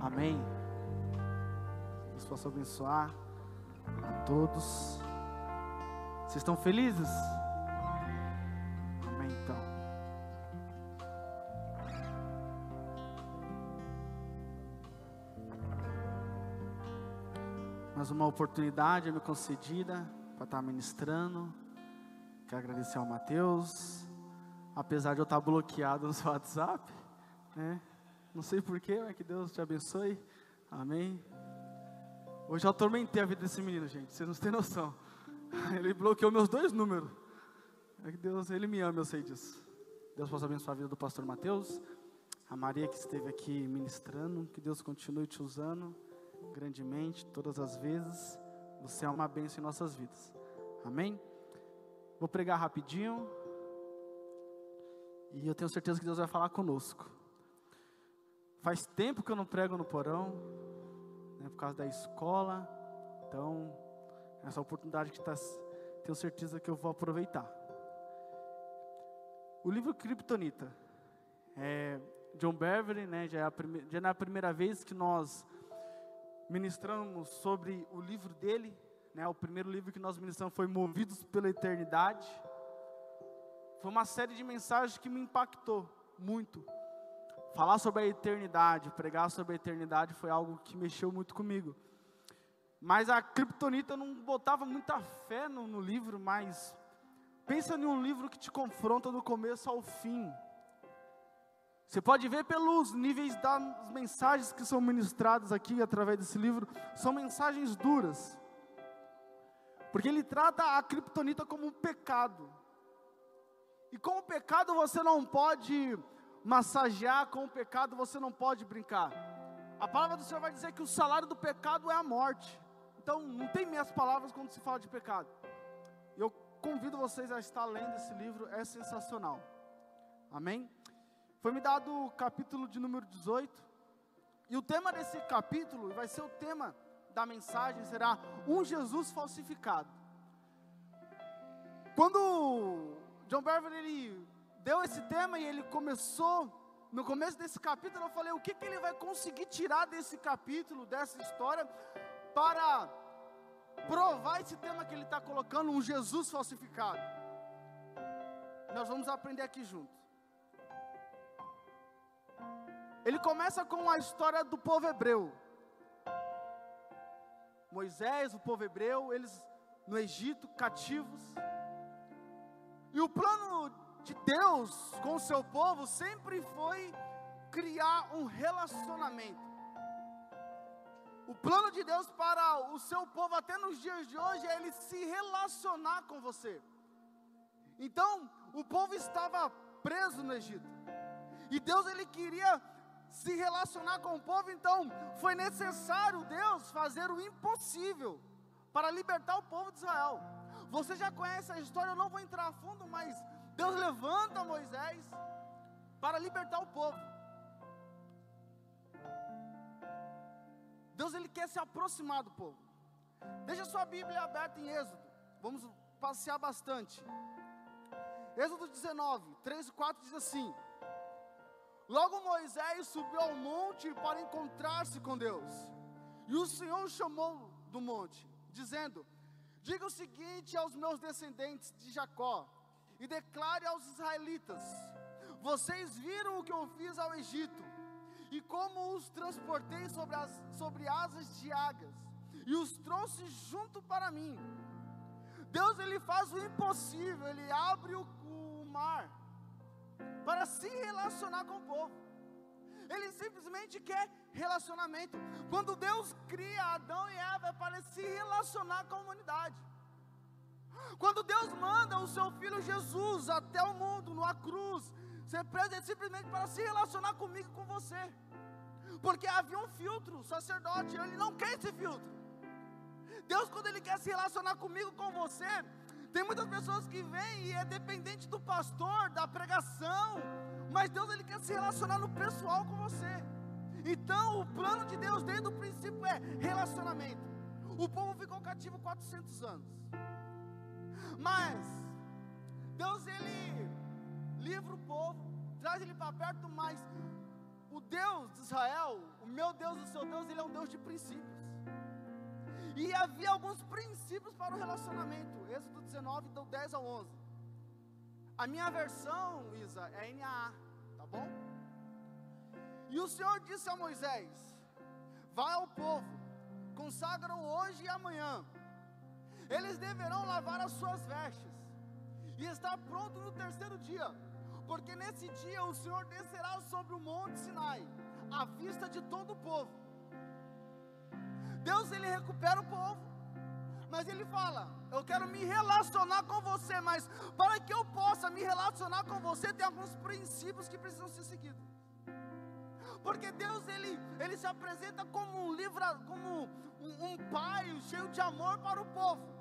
Amém. Deus possa abençoar a todos. Vocês estão felizes? Amém, então. Mais uma oportunidade me concedida para estar ministrando. Quero agradecer ao Mateus, apesar de eu estar bloqueado no seu WhatsApp, né? Não sei porquê, mas que Deus te abençoe. Amém. Hoje eu atormentei a vida desse menino, gente. Vocês não têm noção. Ele bloqueou meus dois números. É que Deus, Ele me ama, eu sei disso. Deus possa abençoar a vida do pastor Mateus. A Maria que esteve aqui ministrando. Que Deus continue te usando grandemente, todas as vezes. Você é uma bênção em nossas vidas. Amém? Vou pregar rapidinho. E eu tenho certeza que Deus vai falar conosco. Faz tempo que eu não prego no porão, né, por causa da escola. Então, essa oportunidade que está, tenho certeza que eu vou aproveitar. O livro Kryptonita, é, John Beverly, né, já, é a já não é a primeira vez que nós ministramos sobre o livro dele. Né, o primeiro livro que nós ministramos foi Movidos pela Eternidade. Foi uma série de mensagens que me impactou muito falar sobre a eternidade, pregar sobre a eternidade foi algo que mexeu muito comigo. Mas a Kryptonita não botava muita fé no, no livro, mas pensa em um livro que te confronta do começo ao fim. Você pode ver pelos níveis das mensagens que são ministradas aqui através desse livro, são mensagens duras. Porque ele trata a Kryptonita como um pecado. E como pecado você não pode massagear com o pecado, você não pode brincar. A palavra do Senhor vai dizer que o salário do pecado é a morte. Então, não tem minhas palavras quando se fala de pecado. Eu convido vocês a estar lendo esse livro, é sensacional. Amém? Foi me dado o capítulo de número 18. E o tema desse capítulo, vai ser o tema da mensagem, será um Jesus falsificado. Quando John Beverly deu esse tema e ele começou, no começo desse capítulo, eu falei: o que, que ele vai conseguir tirar desse capítulo, dessa história, para provar esse tema que ele está colocando, um Jesus falsificado. Nós vamos aprender aqui junto. Ele começa com a história do povo hebreu. Moisés, o povo hebreu, eles no Egito, cativos. E o plano de Deus com o seu povo sempre foi criar um relacionamento. O plano de Deus para o seu povo, até nos dias de hoje, é ele se relacionar com você. Então, o povo estava preso no Egito. E Deus ele queria se relacionar com o povo, então foi necessário Deus fazer o impossível para libertar o povo de Israel. Você já conhece a história, eu não vou entrar a fundo, mas Deus levanta Moisés para libertar o povo. Deus ele quer se aproximar do povo. Deixa sua Bíblia aberta em Êxodo. Vamos passear bastante. Êxodo 19, 3 e 4 diz assim: Logo Moisés subiu ao monte para encontrar-se com Deus. E o Senhor chamou do monte, dizendo: Diga o seguinte aos meus descendentes de Jacó: e declare aos israelitas: Vocês viram o que eu fiz ao Egito, e como os transportei sobre, as, sobre asas de águias, e os trouxe junto para mim. Deus ele faz o impossível, ele abre o, o mar para se relacionar com o povo. Ele simplesmente quer relacionamento. Quando Deus cria Adão e Eva é para se relacionar com a humanidade. Quando Deus manda o seu filho Jesus até o mundo, numa cruz, ser preso é simplesmente para se relacionar comigo e com você. Porque havia um filtro, o sacerdote, ele não quer esse filtro. Deus, quando Ele quer se relacionar comigo, com você, tem muitas pessoas que vêm e é dependente do pastor, da pregação, mas Deus Ele quer se relacionar no pessoal com você. Então, o plano de Deus desde o princípio é relacionamento. O povo ficou cativo 400 anos. Mas Deus ele livra o povo, traz ele para perto, mas o Deus de Israel, o meu Deus, o seu Deus, ele é um Deus de princípios. E havia alguns princípios para o relacionamento. Êxodo 19, do 10 ao 11. A minha versão, Isa, é NAA, tá bom? E o Senhor disse a Moisés: Vai ao povo, consagra-o hoje e amanhã. Eles deverão lavar as suas vestes e estar pronto no terceiro dia, porque nesse dia o Senhor descerá sobre o monte Sinai, à vista de todo o povo. Deus ele recupera o povo, mas ele fala: Eu quero me relacionar com você, mas para que eu possa me relacionar com você, tem alguns princípios que precisam ser seguidos. Porque Deus ele, ele se apresenta como um livra, como um, um pai cheio de amor para o povo.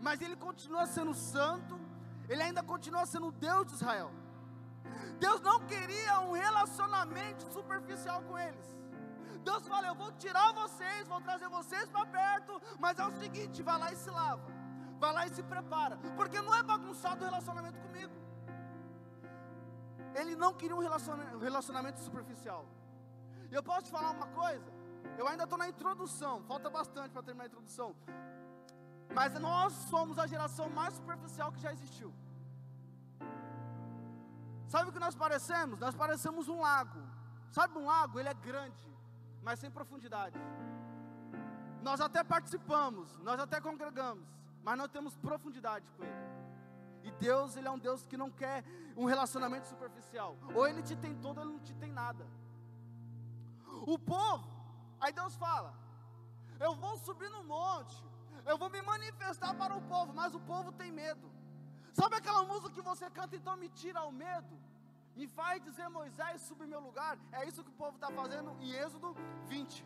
Mas ele continua sendo santo, ele ainda continua sendo Deus de Israel. Deus não queria um relacionamento superficial com eles. Deus fala: Eu vou tirar vocês, vou trazer vocês para perto, mas é o seguinte: vai lá e se lava, vai lá e se prepara, porque não é bagunçado o relacionamento comigo. Ele não queria um relacionamento superficial. E eu posso te falar uma coisa? Eu ainda estou na introdução, falta bastante para terminar a introdução. Mas nós somos a geração mais superficial que já existiu. Sabe o que nós parecemos? Nós parecemos um lago. Sabe um lago? Ele é grande, mas sem profundidade. Nós até participamos, nós até congregamos, mas não temos profundidade com ele. E Deus, ele é um Deus que não quer um relacionamento superficial. Ou ele te tem todo, ou ele não te tem nada. O povo, aí Deus fala: Eu vou subir no monte, eu vou me manifestar para o povo, mas o povo tem medo. Sabe aquela música que você canta, então me tira o medo? Me faz dizer Moisés, sube meu lugar. É isso que o povo está fazendo em Êxodo 20.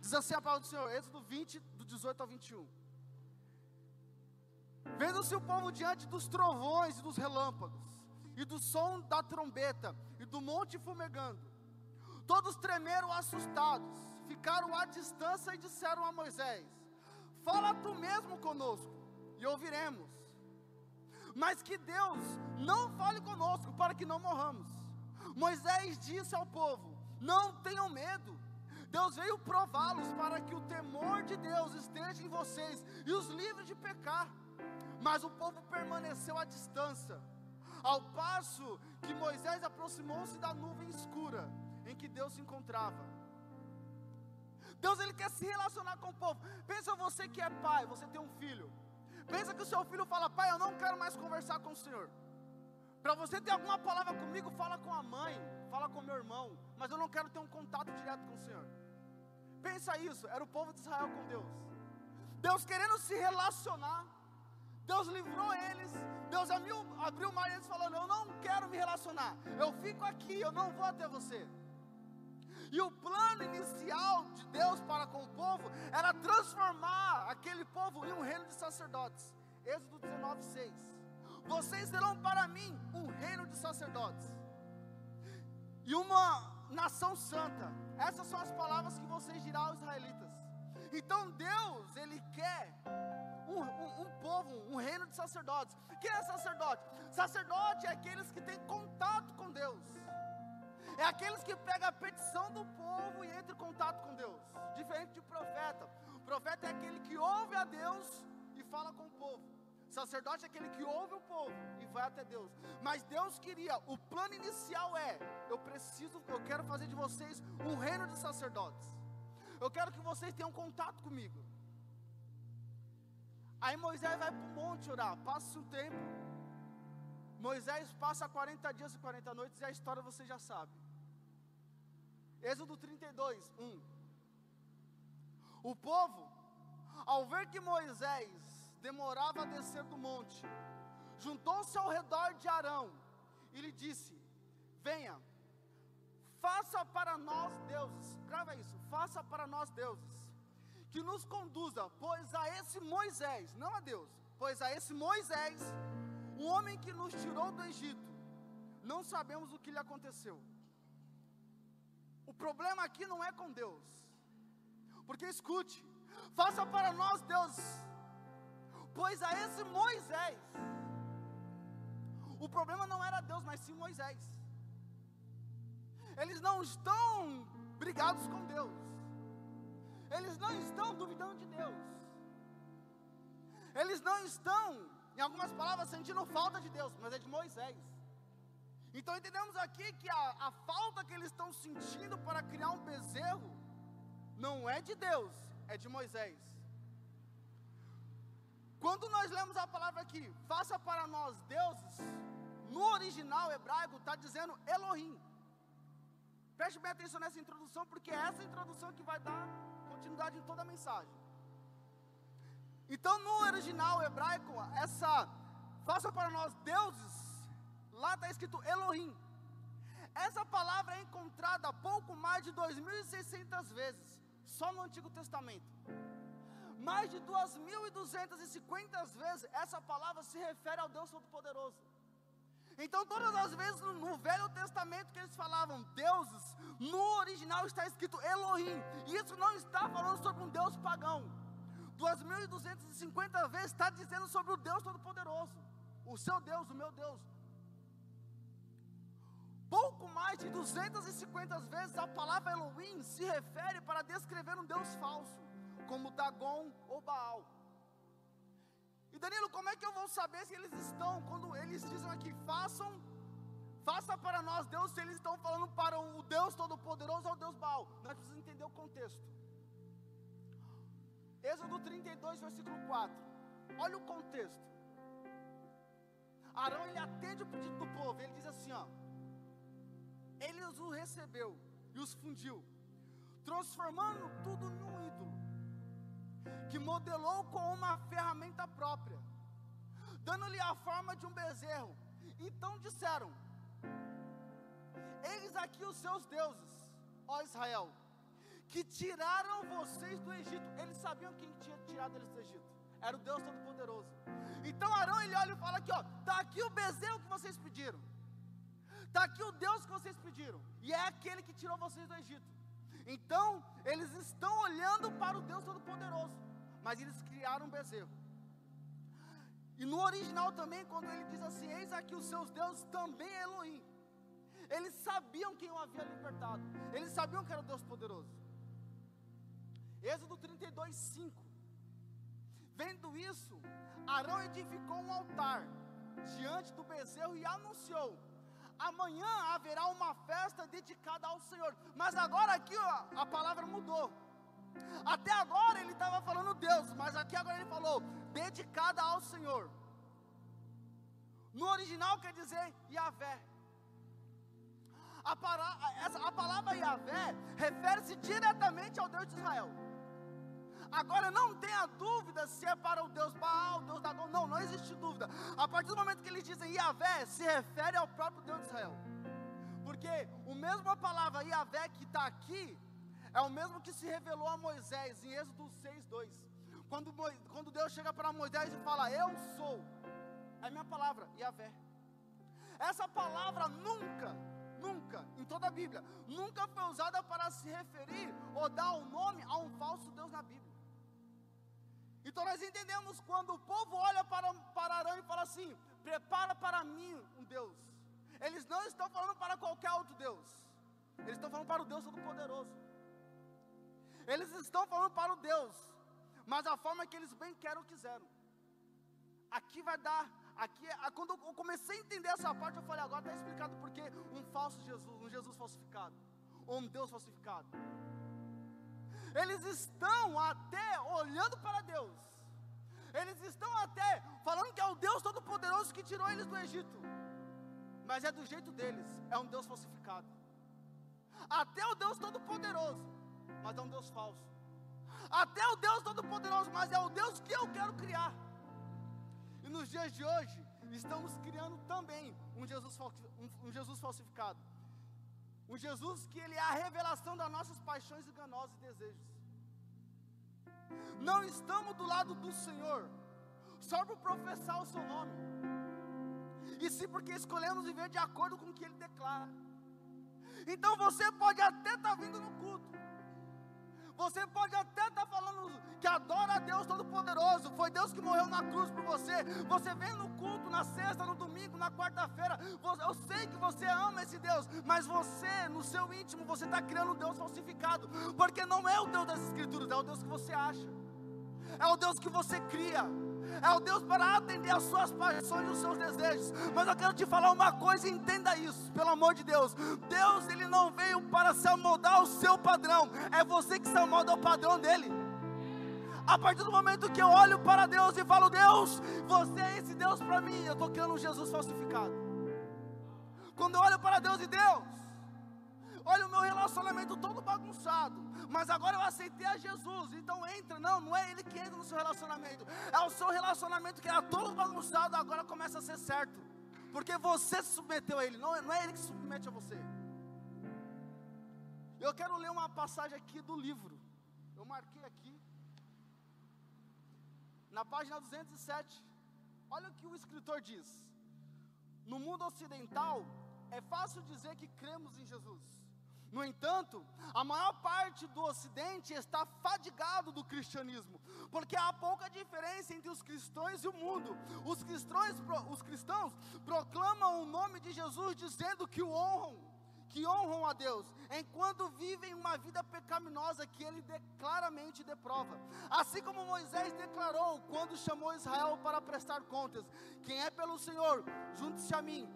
Diz assim a palavra do Senhor, Êxodo 20, do 18 ao 21. Vendo-se o povo diante dos trovões e dos relâmpagos, e do som da trombeta, e do monte fumegando, todos tremeram assustados, ficaram à distância e disseram a Moisés: Fala tu mesmo conosco, e ouviremos mas que Deus não fale conosco para que não morramos. Moisés disse ao povo: Não tenham medo. Deus veio prová-los para que o temor de Deus esteja em vocês e os livre de pecar. Mas o povo permaneceu à distância, ao passo que Moisés aproximou-se da nuvem escura em que Deus se encontrava. Deus ele quer se relacionar com o povo. Pensa você que é pai, você tem um filho. Pensa que o seu filho fala, pai, eu não quero mais conversar com o Senhor. Para você ter alguma palavra comigo, fala com a mãe, fala com meu irmão, mas eu não quero ter um contato direto com o Senhor. Pensa isso, era o povo de Israel com Deus. Deus querendo se relacionar, Deus livrou eles, Deus abriu, abriu o mar e eles falando, eu não quero me relacionar, eu fico aqui, eu não vou até você. E o plano inicial de Deus para com o povo era transformar aquele povo em um reino de sacerdotes. Êxodo 19, 6. Vocês serão para mim um reino de sacerdotes e uma nação santa. Essas são as palavras que vocês dirão aos israelitas. Então Deus, Ele quer um, um, um, povo, um reino de sacerdotes. Quem é sacerdote? Sacerdote é aqueles que têm contato com Deus é aqueles que pegam a petição do povo e entram em contato com Deus, diferente de profeta. O profeta é aquele que ouve a Deus e fala com o povo. Sacerdote é aquele que ouve o povo e vai até Deus. Mas Deus queria, o plano inicial é: eu preciso, eu quero fazer de vocês um reino de sacerdotes. Eu quero que vocês tenham contato comigo. Aí Moisés vai para o monte orar, passa um tempo. Moisés passa 40 dias e 40 noites e a história você já sabe. Êxodo 32, 1. O povo, ao ver que Moisés demorava a descer do monte, juntou-se ao redor de Arão e lhe disse: Venha, faça para nós deuses, grava isso, faça para nós deuses, que nos conduza, pois a esse Moisés, não a Deus, pois a esse Moisés, o homem que nos tirou do Egito, não sabemos o que lhe aconteceu. O problema aqui não é com Deus. Porque escute, faça para nós Deus, pois a esse Moisés, o problema não era Deus, mas sim Moisés. eles não estão brigados com Deus, eles não estão duvidando de Deus, eles não estão, em algumas palavras, sentindo falta de Deus, mas é de Moisés. Então entendemos aqui que a, a falta que eles estão sentindo para criar um bezerro não é de Deus, é de Moisés. Quando nós lemos a palavra aqui, faça para nós deuses, no original hebraico está dizendo Elohim. Preste bem atenção nessa introdução, porque é essa introdução que vai dar continuidade em toda a mensagem. Então, no original hebraico, essa faça para nós deuses, lá está escrito Elohim. Essa palavra é encontrada pouco mais de 2.600 vezes, só no Antigo Testamento. Mais de 2.250 vezes essa palavra se refere ao Deus Todo-Poderoso. Então, todas as vezes no, Velho Testamento que eles falavam deuses, no original está escrito Elohim. E isso não está falando sobre um Deus pagão. 2.250 vezes está dizendo sobre o Deus Todo-Poderoso. O seu Deus, o meu Deus. Pouco mais de 250 vezes a palavra Elohim se refere para descrever um Deus falso, como Dagon ou Baal. E Danilo, como é que eu vou saber se eles estão, quando eles dizem aqui, façam, faça para nós Deus, se eles estão falando para o Deus Todo-Poderoso ou o Deus Baal? Nós precisamos entender o contexto. Êxodo 32, versículo 4. Olha o contexto. Arão ele atende o pedido do povo, ele diz assim: ó, ele os recebeu e os fundiu, transformando tudo num ídolo, que modelou com uma ferramenta própria, dando-lhe a forma de um bezerro. Então disseram: Eis aqui os seus deuses, ó Israel, que tiraram vocês do Egito. Eles sabiam quem tinha tirado eles do Egito. Era o Deus Todo-Poderoso. Então Arão ele olha e fala aqui, ó, tá aqui o bezerro que vocês pediram. Está aqui o Deus que vocês pediram, e é aquele que tirou vocês do Egito. Então, eles estão olhando para o Deus Todo-Poderoso, mas eles criaram um bezerro. E no original também, quando ele diz assim: Eis aqui os seus deuses, também é Elohim. Eles sabiam quem o havia libertado, eles sabiam que era o Deus poderoso. Êxodo 32, 5. Vendo isso, Arão edificou um altar diante do bezerro e anunciou: amanhã haverá uma festa dedicada ao Senhor. Mas agora aqui ó, a palavra mudou. Até agora ele estava falando Deus, mas aqui agora ele falou dedicada ao Senhor. No original quer dizer Yahvé. A, para, essa, a palavra Yahvé refere-se diretamente ao Deus de Israel. Agora não tenha dúvida se é para o Deus Baal, o Deus Dagon. Não, não existe dúvida. A partir do momento que eles dizem Yahvé, se refere ao próprio Deus de Israel. Porque o mesmo a palavra Yahvé que está aqui é o mesmo que se revelou a Moisés em Êxodo 6:2. Quando, quando Deus chega para Moisés e fala, Eu sou, é a minha palavra, Yahvé. Essa palavra nunca, nunca, em toda a Bíblia, nunca foi usada para se referir ou dar o um nome a um falso Deus na Bíblia. Então nós entendemos quando o povo olha para, para Arão e fala assim: prepara para mim um Deus. Eles não estão falando para qualquer outro Deus, eles estão falando para o Deus Todo-Poderoso. Eles estão falando para o Deus, mas a forma que eles bem querem ou quiseram. Aqui vai dar, aqui, quando eu comecei a entender essa parte, eu falei: agora está explicado porque um falso Jesus, um Jesus falsificado, ou um Deus falsificado. Eles estão até olhando para Deus. Eles estão até falando que é o Deus Todo-Poderoso que tirou eles do Egito. Mas é do jeito deles, é um Deus falsificado. Até o Deus Todo-Poderoso, mas é um Deus falso. Até o Deus Todo-Poderoso, mas é o Deus que eu quero criar. E nos dias de hoje, estamos criando também um Jesus, um Jesus falsificado. Um Jesus que ele é a revelação das nossas paixões enganosas e desejos. Não estamos do lado do Senhor só por professar o seu nome. E sim porque escolhemos viver de acordo com o que ele declara. Então você pode até estar tá vindo no culto. Você pode até estar tá falando que adora a Deus Todo-Poderoso. Foi Deus que morreu na cruz por você. Você vem no culto na sexta, no domingo, na quarta-feira. Eu sei que você ama esse Deus, mas você, no seu íntimo, você está criando um Deus falsificado. Porque não é o Deus das Escrituras, é o Deus que você acha. É o Deus que você cria é o Deus para atender as suas paixões e os seus desejos. Mas eu quero te falar uma coisa, entenda isso, pelo amor de Deus. Deus, ele não veio para se amoldar ao seu padrão, é você que se amolda ao padrão dele. A partir do momento que eu olho para Deus e falo, Deus, você é esse Deus para mim, eu estou criando um Jesus falsificado. Quando eu olho para Deus e Deus, olha o meu relacionamento todo bagunçado, mas agora eu aceitei a Jesus, então entra, não, não é Ele que entra no seu relacionamento, é o seu relacionamento que era todo bagunçado, agora começa a ser certo, porque você se submeteu a Ele, não, não é Ele que se submete a você. Eu quero ler uma passagem aqui do livro, eu marquei aqui, na página 207, olha o que o escritor diz: no mundo ocidental, é fácil dizer que cremos em Jesus. No entanto, a maior parte do Ocidente está fadigado do cristianismo, porque há pouca diferença entre os cristãos e o mundo. Os cristãos, os cristãos proclamam o nome de Jesus dizendo que o honram, que honram a Deus, enquanto vivem uma vida pecaminosa que ele claramente deprova. Assim como Moisés declarou quando chamou Israel para prestar contas: Quem é pelo Senhor, junte-se a mim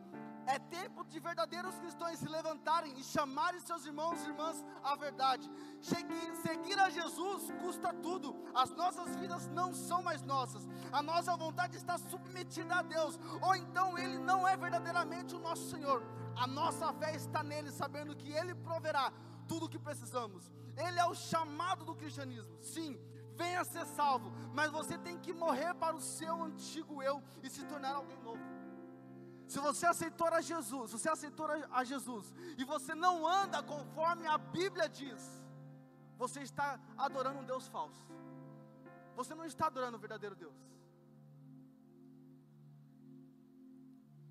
é tempo de verdadeiros cristãos se levantarem e chamarem seus irmãos e irmãs à verdade. Seguir, seguir a Jesus custa tudo. As nossas vidas não são mais nossas. A nossa vontade está submetida a Deus. Ou então Ele não é verdadeiramente o nosso Senhor. A nossa fé está nele, sabendo que Ele proverá tudo o que precisamos. Ele é o chamado do cristianismo. Sim, venha ser salvo. Mas você tem que morrer para o seu antigo eu e se tornar alguém novo. Se você aceitou a Jesus, você aceitou a Jesus e você não anda conforme a Bíblia diz, você está adorando um Deus falso. Você não está adorando o verdadeiro Deus.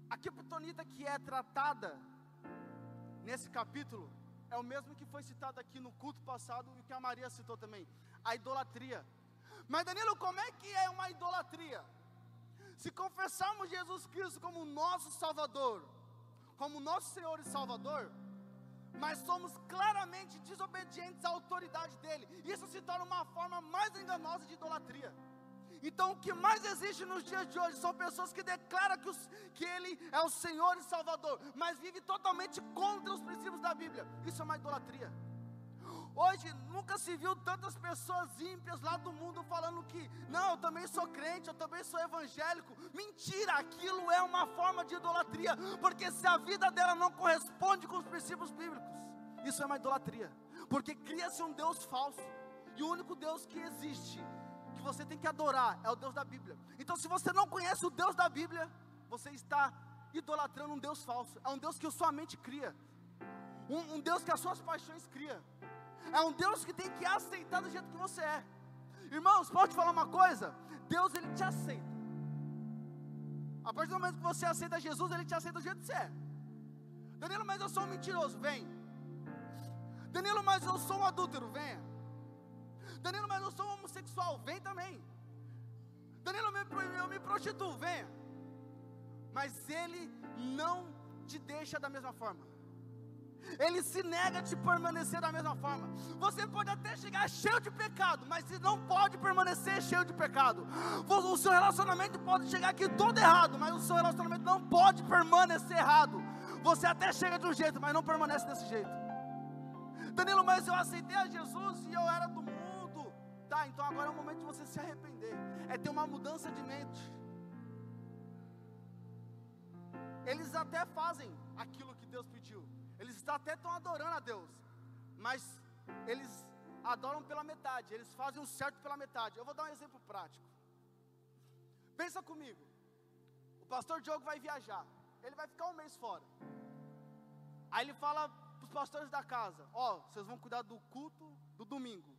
A criptonita que é tratada nesse capítulo é o mesmo que foi citado aqui no culto passado e que a Maria citou também, a idolatria. Mas Danilo, como é que é uma idolatria? Se confessarmos Jesus Cristo como nosso Salvador, como nosso Senhor e Salvador, mas somos claramente desobedientes à autoridade dele, isso se torna uma forma mais enganosa de idolatria. Então, o que mais existe nos dias de hoje são pessoas que declaram que, os, que Ele é o Senhor e Salvador, mas vivem totalmente contra os princípios da Bíblia. Isso é uma idolatria. Hoje nunca se viu tantas pessoas ímpias lá do mundo falando que, não, eu também sou crente, eu também sou evangélico. Mentira, aquilo é uma forma de idolatria, porque se a vida dela não corresponde com os princípios bíblicos, isso é uma idolatria, porque cria-se um Deus falso, e o único Deus que existe, que você tem que adorar, é o Deus da Bíblia. Então, se você não conhece o Deus da Bíblia, você está idolatrando um Deus falso, é um Deus que a sua mente cria, um, um Deus que as suas paixões cria. É um Deus que tem que aceitar do jeito que você é. Irmãos, pode falar uma coisa? Deus ele te aceita. A partir do momento que você aceita Jesus, ele te aceita do jeito que você é. Danilo, mas eu sou um mentiroso, vem. Danilo, mas eu sou um adúltero, venha. Danilo, mas eu sou um homossexual, vem também. Danilo, eu me prostituo, venha. Mas ele não te deixa da mesma forma. Ele se nega a te permanecer da mesma forma. Você pode até chegar cheio de pecado, mas não pode permanecer cheio de pecado. O seu relacionamento pode chegar aqui todo errado, mas o seu relacionamento não pode permanecer errado. Você até chega de um jeito, mas não permanece desse jeito. Danilo, mas eu aceitei a Jesus e eu era do mundo. Tá, então agora é o momento de você se arrepender. É ter uma mudança de mente. Eles até fazem aquilo que Deus pediu. Eles até estão adorando a Deus, mas eles adoram pela metade, eles fazem o certo pela metade. Eu vou dar um exemplo prático. Pensa comigo. O pastor Diogo vai viajar. Ele vai ficar um mês fora. Aí ele fala para os pastores da casa: Ó, oh, vocês vão cuidar do culto do domingo,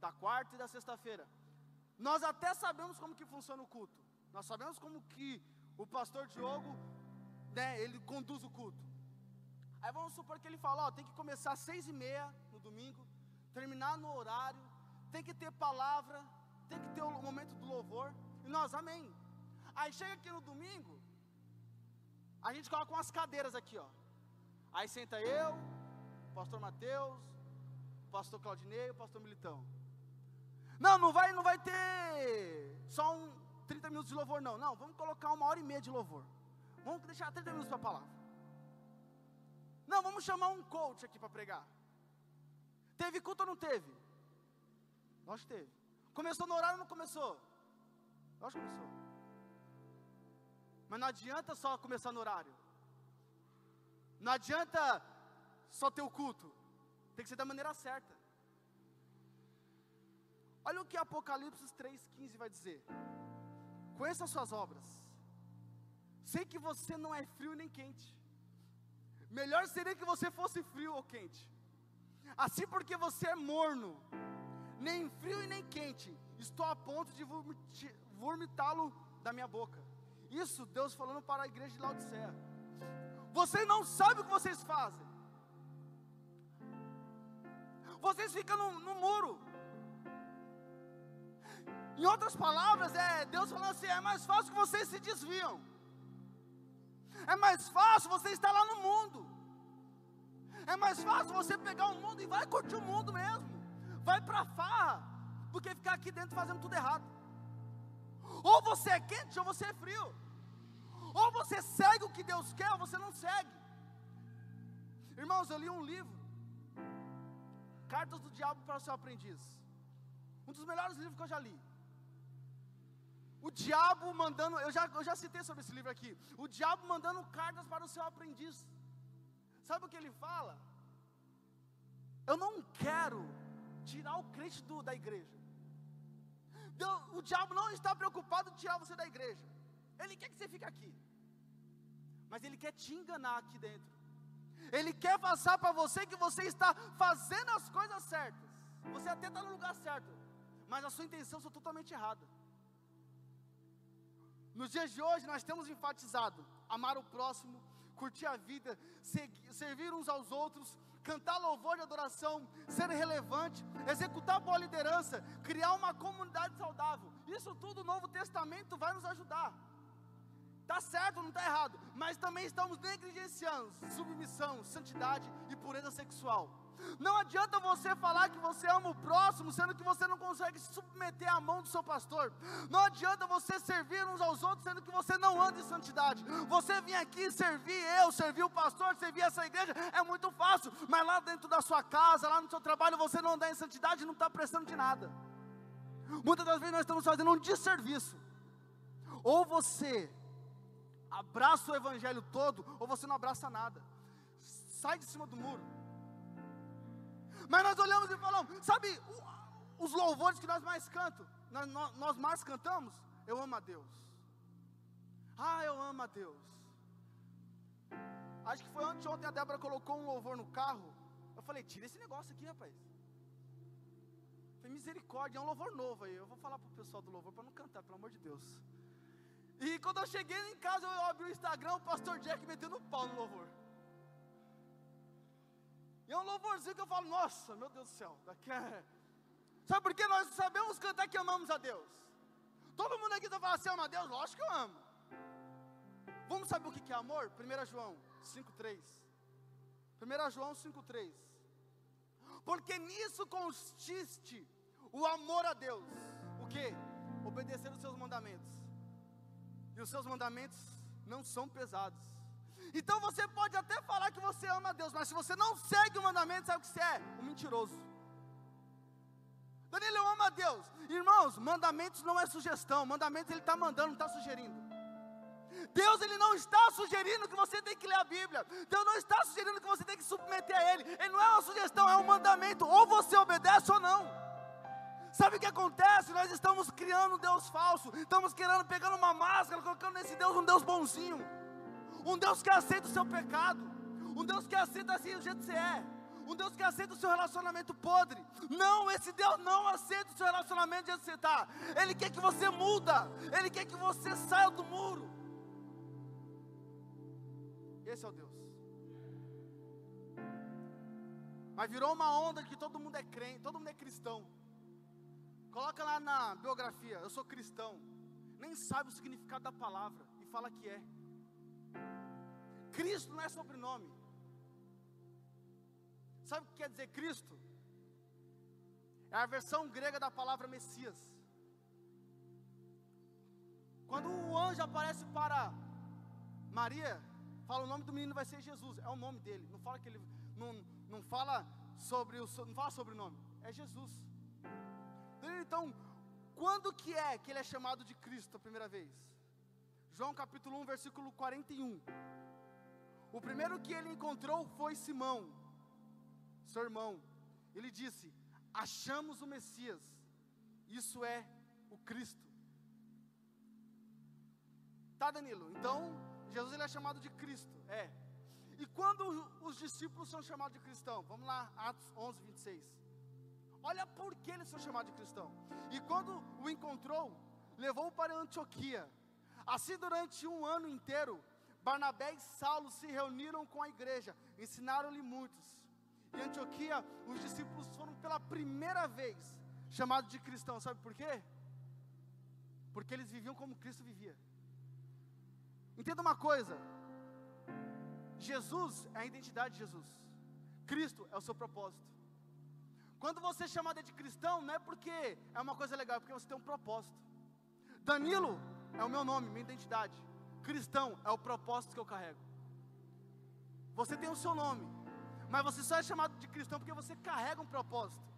da quarta e da sexta-feira. Nós até sabemos como que funciona o culto. Nós sabemos como que o pastor Diogo, né, ele conduz o culto. Aí vamos supor que ele fala, ó, tem que começar às seis e meia no domingo, terminar no horário, tem que ter palavra, tem que ter o momento do louvor. E nós, amém. Aí chega aqui no domingo, a gente coloca umas cadeiras aqui, ó. Aí senta eu, pastor Mateus, pastor Claudinei, pastor Militão. Não, não vai, não vai ter só um 30 minutos de louvor, não. Não, vamos colocar uma hora e meia de louvor. Vamos deixar 30 minutos para a palavra. Não, vamos chamar um coach aqui para pregar. Teve culto ou não teve? Nós teve. Começou no horário ou não começou? Nós começou. Mas não adianta só começar no horário. Não adianta só ter o culto. Tem que ser da maneira certa. Olha o que Apocalipse 3,15 vai dizer. Conheça as suas obras. Sei que você não é frio nem quente. Melhor seria que você fosse frio ou quente. Assim porque você é morno, nem frio e nem quente, estou a ponto de vomitá-lo da minha boca. Isso Deus falando para a igreja de Laodicea. Vocês não sabem o que vocês fazem. Vocês ficam no, no muro. Em outras palavras, é Deus falando assim: é mais fácil que vocês se desviam. É mais fácil você estar lá no mundo. É mais fácil você pegar o mundo e vai curtir o mundo mesmo. Vai para farra, porque ficar aqui dentro fazendo tudo errado. Ou você é quente ou você é frio. Ou você segue o que Deus quer ou você não segue. Irmãos, eu li um livro, Cartas do Diabo para o seu aprendiz. Um dos melhores livros que eu já li. O diabo mandando, eu já, eu já citei sobre esse livro aqui. O diabo mandando cartas para o seu aprendiz. Sabe o que ele fala? Eu não quero tirar o crente do, da igreja. Deus, o diabo não está preocupado em tirar você da igreja. Ele quer que você fique aqui. Mas ele quer te enganar aqui dentro. Ele quer passar para você que você está fazendo as coisas certas. Você até está no lugar certo. Mas a sua intenção é totalmente errada. Nos dias de hoje nós temos enfatizado amar o próximo, curtir a vida, servir uns aos outros, cantar louvor de adoração, ser relevante, executar boa liderança, criar uma comunidade saudável. Isso tudo o Novo Testamento vai nos ajudar. Está certo, não está errado, mas também estamos negligenciando submissão, santidade e pureza sexual. Não adianta você falar que você ama o próximo, sendo que você não consegue submeter à mão do seu pastor. Não adianta você servir uns aos outros, sendo que você não anda em santidade. Você vir aqui servir eu, servir o pastor, servir essa igreja, é muito fácil, mas lá dentro da sua casa, lá no seu trabalho, você não anda em santidade e não está prestando de nada. Muitas das vezes nós estamos fazendo um desserviço. Ou você abraça o evangelho todo, ou você não abraça nada. Sai de cima do muro. Mas nós olhamos e falamos, sabe, os louvores que nós mais cantamos, nós, nós mais cantamos, eu amo a Deus. Ah, eu amo a Deus. Acho que foi antes ontem a Débora colocou um louvor no carro. Eu falei, tira esse negócio aqui, rapaz. Foi misericórdia, é um louvor novo aí. Eu vou falar para o pessoal do louvor para não cantar, pelo amor de Deus. E quando eu cheguei em casa, eu abri o Instagram, o pastor Jack metendo pau no louvor. É um louvorzinho que eu falo, nossa, meu Deus do céu, daqui. Sabe por que nós sabemos cantar que amamos a Deus? Todo mundo aqui está falando assim, ama a Deus? Lógico que eu amo. Vamos saber o que é amor? 1 João 5,3. 1 João 5,3. Porque nisso consiste o amor a Deus. O que? Obedecer os seus mandamentos. E os seus mandamentos não são pesados. Então você pode até falar que você ama a Deus, mas se você não segue o mandamento, sabe o que você é? Um mentiroso. Danilo, eu amo a Deus. Irmãos, mandamentos não é sugestão, mandamentos ele está mandando, não está sugerindo. Deus ele não está sugerindo que você tem que ler a Bíblia. Deus não está sugerindo que você tem que submeter a Ele. Ele não é uma sugestão, é um mandamento. Ou você obedece ou não. Sabe o que acontece? Nós estamos criando um Deus falso. Estamos querendo, pegando uma máscara, colocando nesse Deus um Deus bonzinho um Deus que aceita o seu pecado, um Deus que aceita assim o jeito que você é, um Deus que aceita o seu relacionamento podre. Não, esse Deus não aceita o seu relacionamento do jeito que você está. Ele quer que você muda, Ele quer que você saia do muro. Esse é o Deus. Mas virou uma onda que todo mundo é crente, na biografia, eu sou cristão, nem sabe o significado da palavra e fala que é. Cristo não é sobrenome. Sabe o que quer dizer Cristo? É a versão grega da palavra Messias. Quando o anjo aparece para Maria, fala o nome do menino vai ser Jesus, é o nome dele. Não fala que ele não, não fala sobre o não fala sobre o nome, é Jesus. Então, quando que é que ele é chamado de Cristo a primeira vez? João capítulo 1, versículo 41. O primeiro que ele encontrou foi Simão, seu irmão. Ele disse: Achamos o Messias. Isso é o Cristo. Tá, Danilo? Então, Jesus ele é chamado de Cristo. É. E quando os discípulos são chamados de cristão? Vamos lá, Atos 11, 26. Olha por que eles são chamados de cristão. E quando o encontrou, levou-o para Antioquia. Assim, durante um ano inteiro, Barnabé e Saulo se reuniram com a igreja, ensinaram-lhe muitos. Em Antioquia, os discípulos foram pela primeira vez chamados de cristãos. Sabe por quê? Porque eles viviam como Cristo vivia. Entenda uma coisa: Jesus é a identidade de Jesus, Cristo é o seu propósito. Quando você é chamado de cristão, não é porque é uma coisa legal, é porque você tem um propósito. Danilo é o meu nome, minha identidade. Cristão é o propósito que eu carrego. Você tem o seu nome, mas você só é chamado de cristão porque você carrega um propósito.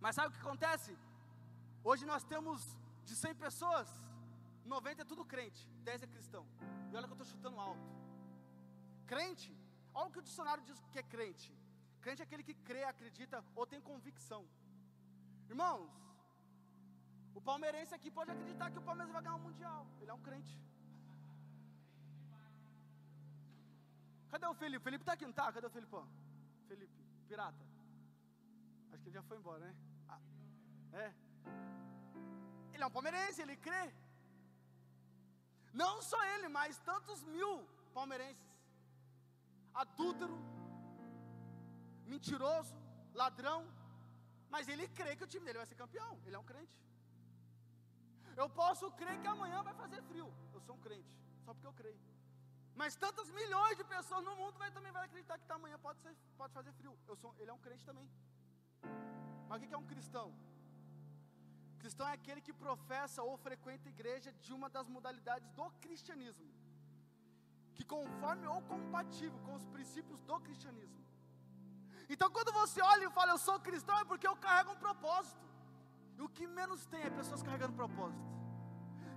Mas sabe o que acontece? Hoje nós temos de 100 pessoas, 90 é tudo crente, 10 é cristão. E olha que eu estou chutando alto. Crente, olha o que o dicionário diz que é crente. Crente é aquele que crê, acredita ou tem convicção. Irmãos, o palmeirense aqui pode acreditar que o Palmeiras vai ganhar um mundial. Ele é um crente. Cadê o Felipe? Felipe está aqui, não está? Cadê o Felipão? Felipe, pirata. Acho que ele já foi embora, né? Ah, é. Ele é um palmeirense, ele crê. Não só ele, mas tantos mil palmeirenses. Adúltero, mentiroso, ladrão. Mas ele crê que o time dele vai ser campeão. Ele é um crente. Eu posso crer que amanhã vai fazer frio. Eu sou um crente, só porque eu creio. Mas tantas milhões de pessoas no mundo vai, também vai acreditar que amanhã pode, ser, pode fazer frio. Eu sou, ele é um crente também. Mas o que é um cristão? Cristão é aquele que professa ou frequenta igreja de uma das modalidades do cristianismo, que conforme ou compatível com os princípios do cristianismo. Então, quando você olha e fala, eu sou cristão, é porque eu carrego um propósito. E o que menos tem é pessoas carregando propósito.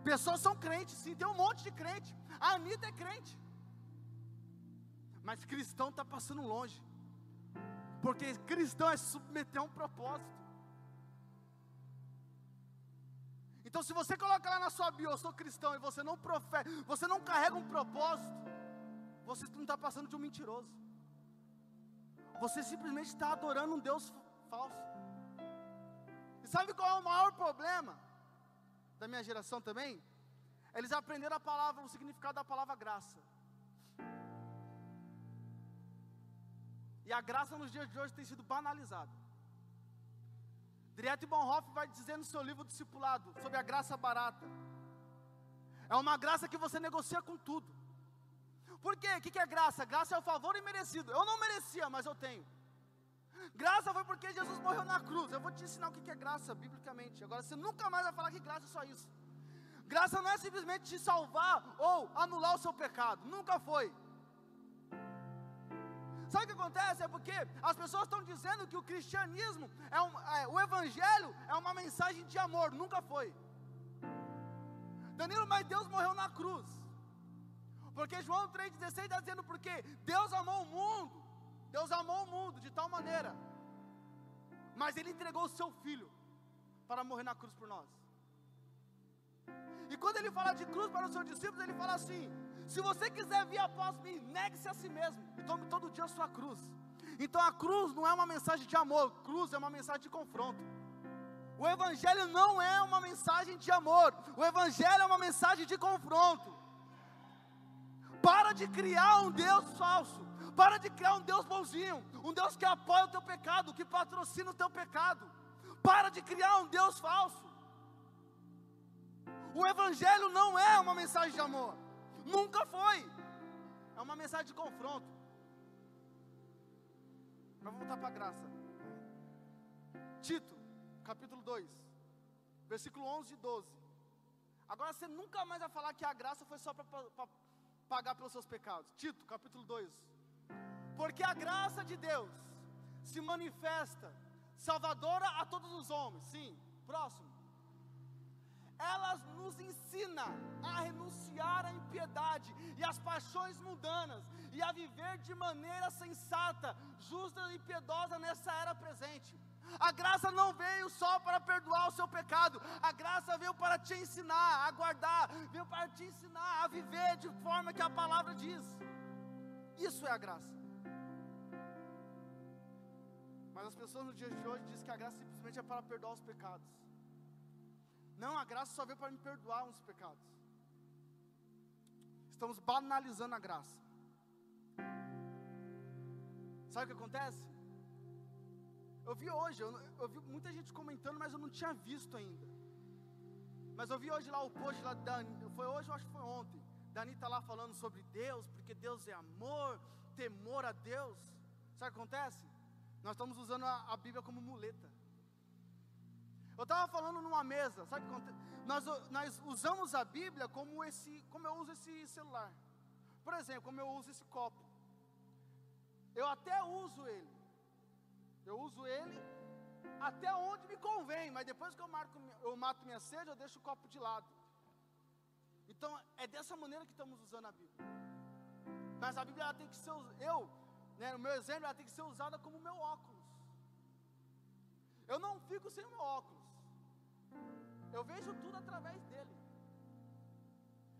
Pessoas são crentes, sim, tem um monte de crente. A Anitta é crente. Mas cristão está passando longe. Porque cristão é submeter a um propósito. Então, se você coloca lá na sua bio, eu sou cristão, e você não profeta, você não carrega um propósito, você não está passando de um mentiroso. Você simplesmente está adorando um Deus falso. E sabe qual é o maior problema da minha geração também? Eles aprenderam a palavra, o significado da palavra graça. E a graça nos dias de hoje tem sido banalizada. Dietrich Bonhoeffer vai dizer no seu livro Discipulado sobre a graça barata. É uma graça que você negocia com tudo. Por quê? O que é graça? Graça é o favor imerecido. Eu não merecia, mas eu tenho. Graça foi porque Jesus morreu na cruz. Eu vou te ensinar o que é graça, biblicamente. Agora você nunca mais vai falar que graça é só isso. Graça não é simplesmente te salvar ou anular o seu pecado. Nunca foi. Sabe o que acontece? É porque as pessoas estão dizendo que o cristianismo, é, um, é o evangelho é uma mensagem de amor. Nunca foi. Danilo, mas Deus morreu na cruz. Porque João 3,16 está dizendo porque Deus amou o mundo, Deus amou o mundo de tal maneira, mas Ele entregou o seu filho para morrer na cruz por nós. E quando ele fala de cruz para os seus discípulos, ele fala assim: se você quiser vir após mim, negue-se a si mesmo e tome todo dia a sua cruz. Então a cruz não é uma mensagem de amor, cruz é uma mensagem de confronto. O Evangelho não é uma mensagem de amor, o Evangelho é uma mensagem de confronto. Para de criar um Deus falso. Para de criar um Deus bonzinho. Um Deus que apoia o teu pecado, que patrocina o teu pecado. Para de criar um Deus falso. O Evangelho não é uma mensagem de amor, nunca foi, é uma mensagem de confronto. Mas vamos voltar para a graça. Tito, capítulo 2, versículo 11 e 12. Agora você nunca mais vai falar que a graça foi só para pagar pelos seus pecados. Tito, capítulo 2. Porque a graça de Deus se manifesta salvadora a todos os homens. Sim, próximo. Ela nos ensina a renunciar à impiedade e às paixões mundanas e a viver de maneira sensata, justa e piedosa nessa era presente. A graça não veio só para perdoar o seu pecado, a graça veio para te ensinar a guardar, veio para te ensinar a viver de forma que a palavra diz. Isso é a graça. Mas as pessoas no dia de hoje dizem que a graça simplesmente é para perdoar os pecados. Não, a graça só veio para me perdoar uns pecados. Estamos banalizando a graça. Sabe o que acontece? Eu vi hoje, eu, eu, vi muita gente comentando, mas eu não tinha visto ainda. Mas eu vi hoje lá o post lá da, foi hoje, eu acho que foi ontem. Da Anitta lá falando sobre Deus, porque Deus é amor, temor a Deus. Sabe o que acontece? Nós estamos usando a, a Bíblia como muleta. Eu estava falando numa mesa, sabe o que nós, nós usamos a Bíblia como esse, como eu uso esse celular. Por exemplo, como eu uso esse copo. Eu até uso ele. Eu uso ele até onde me convém, mas depois que eu, marco, eu mato minha sede, eu deixo o copo de lado. Então é dessa maneira que estamos usando a Bíblia. Mas a Bíblia tem que ser, eu, né, o meu exemplo, ela tem que ser usada como meu óculos. Eu não fico sem o meu óculos. Eu vejo tudo através dele.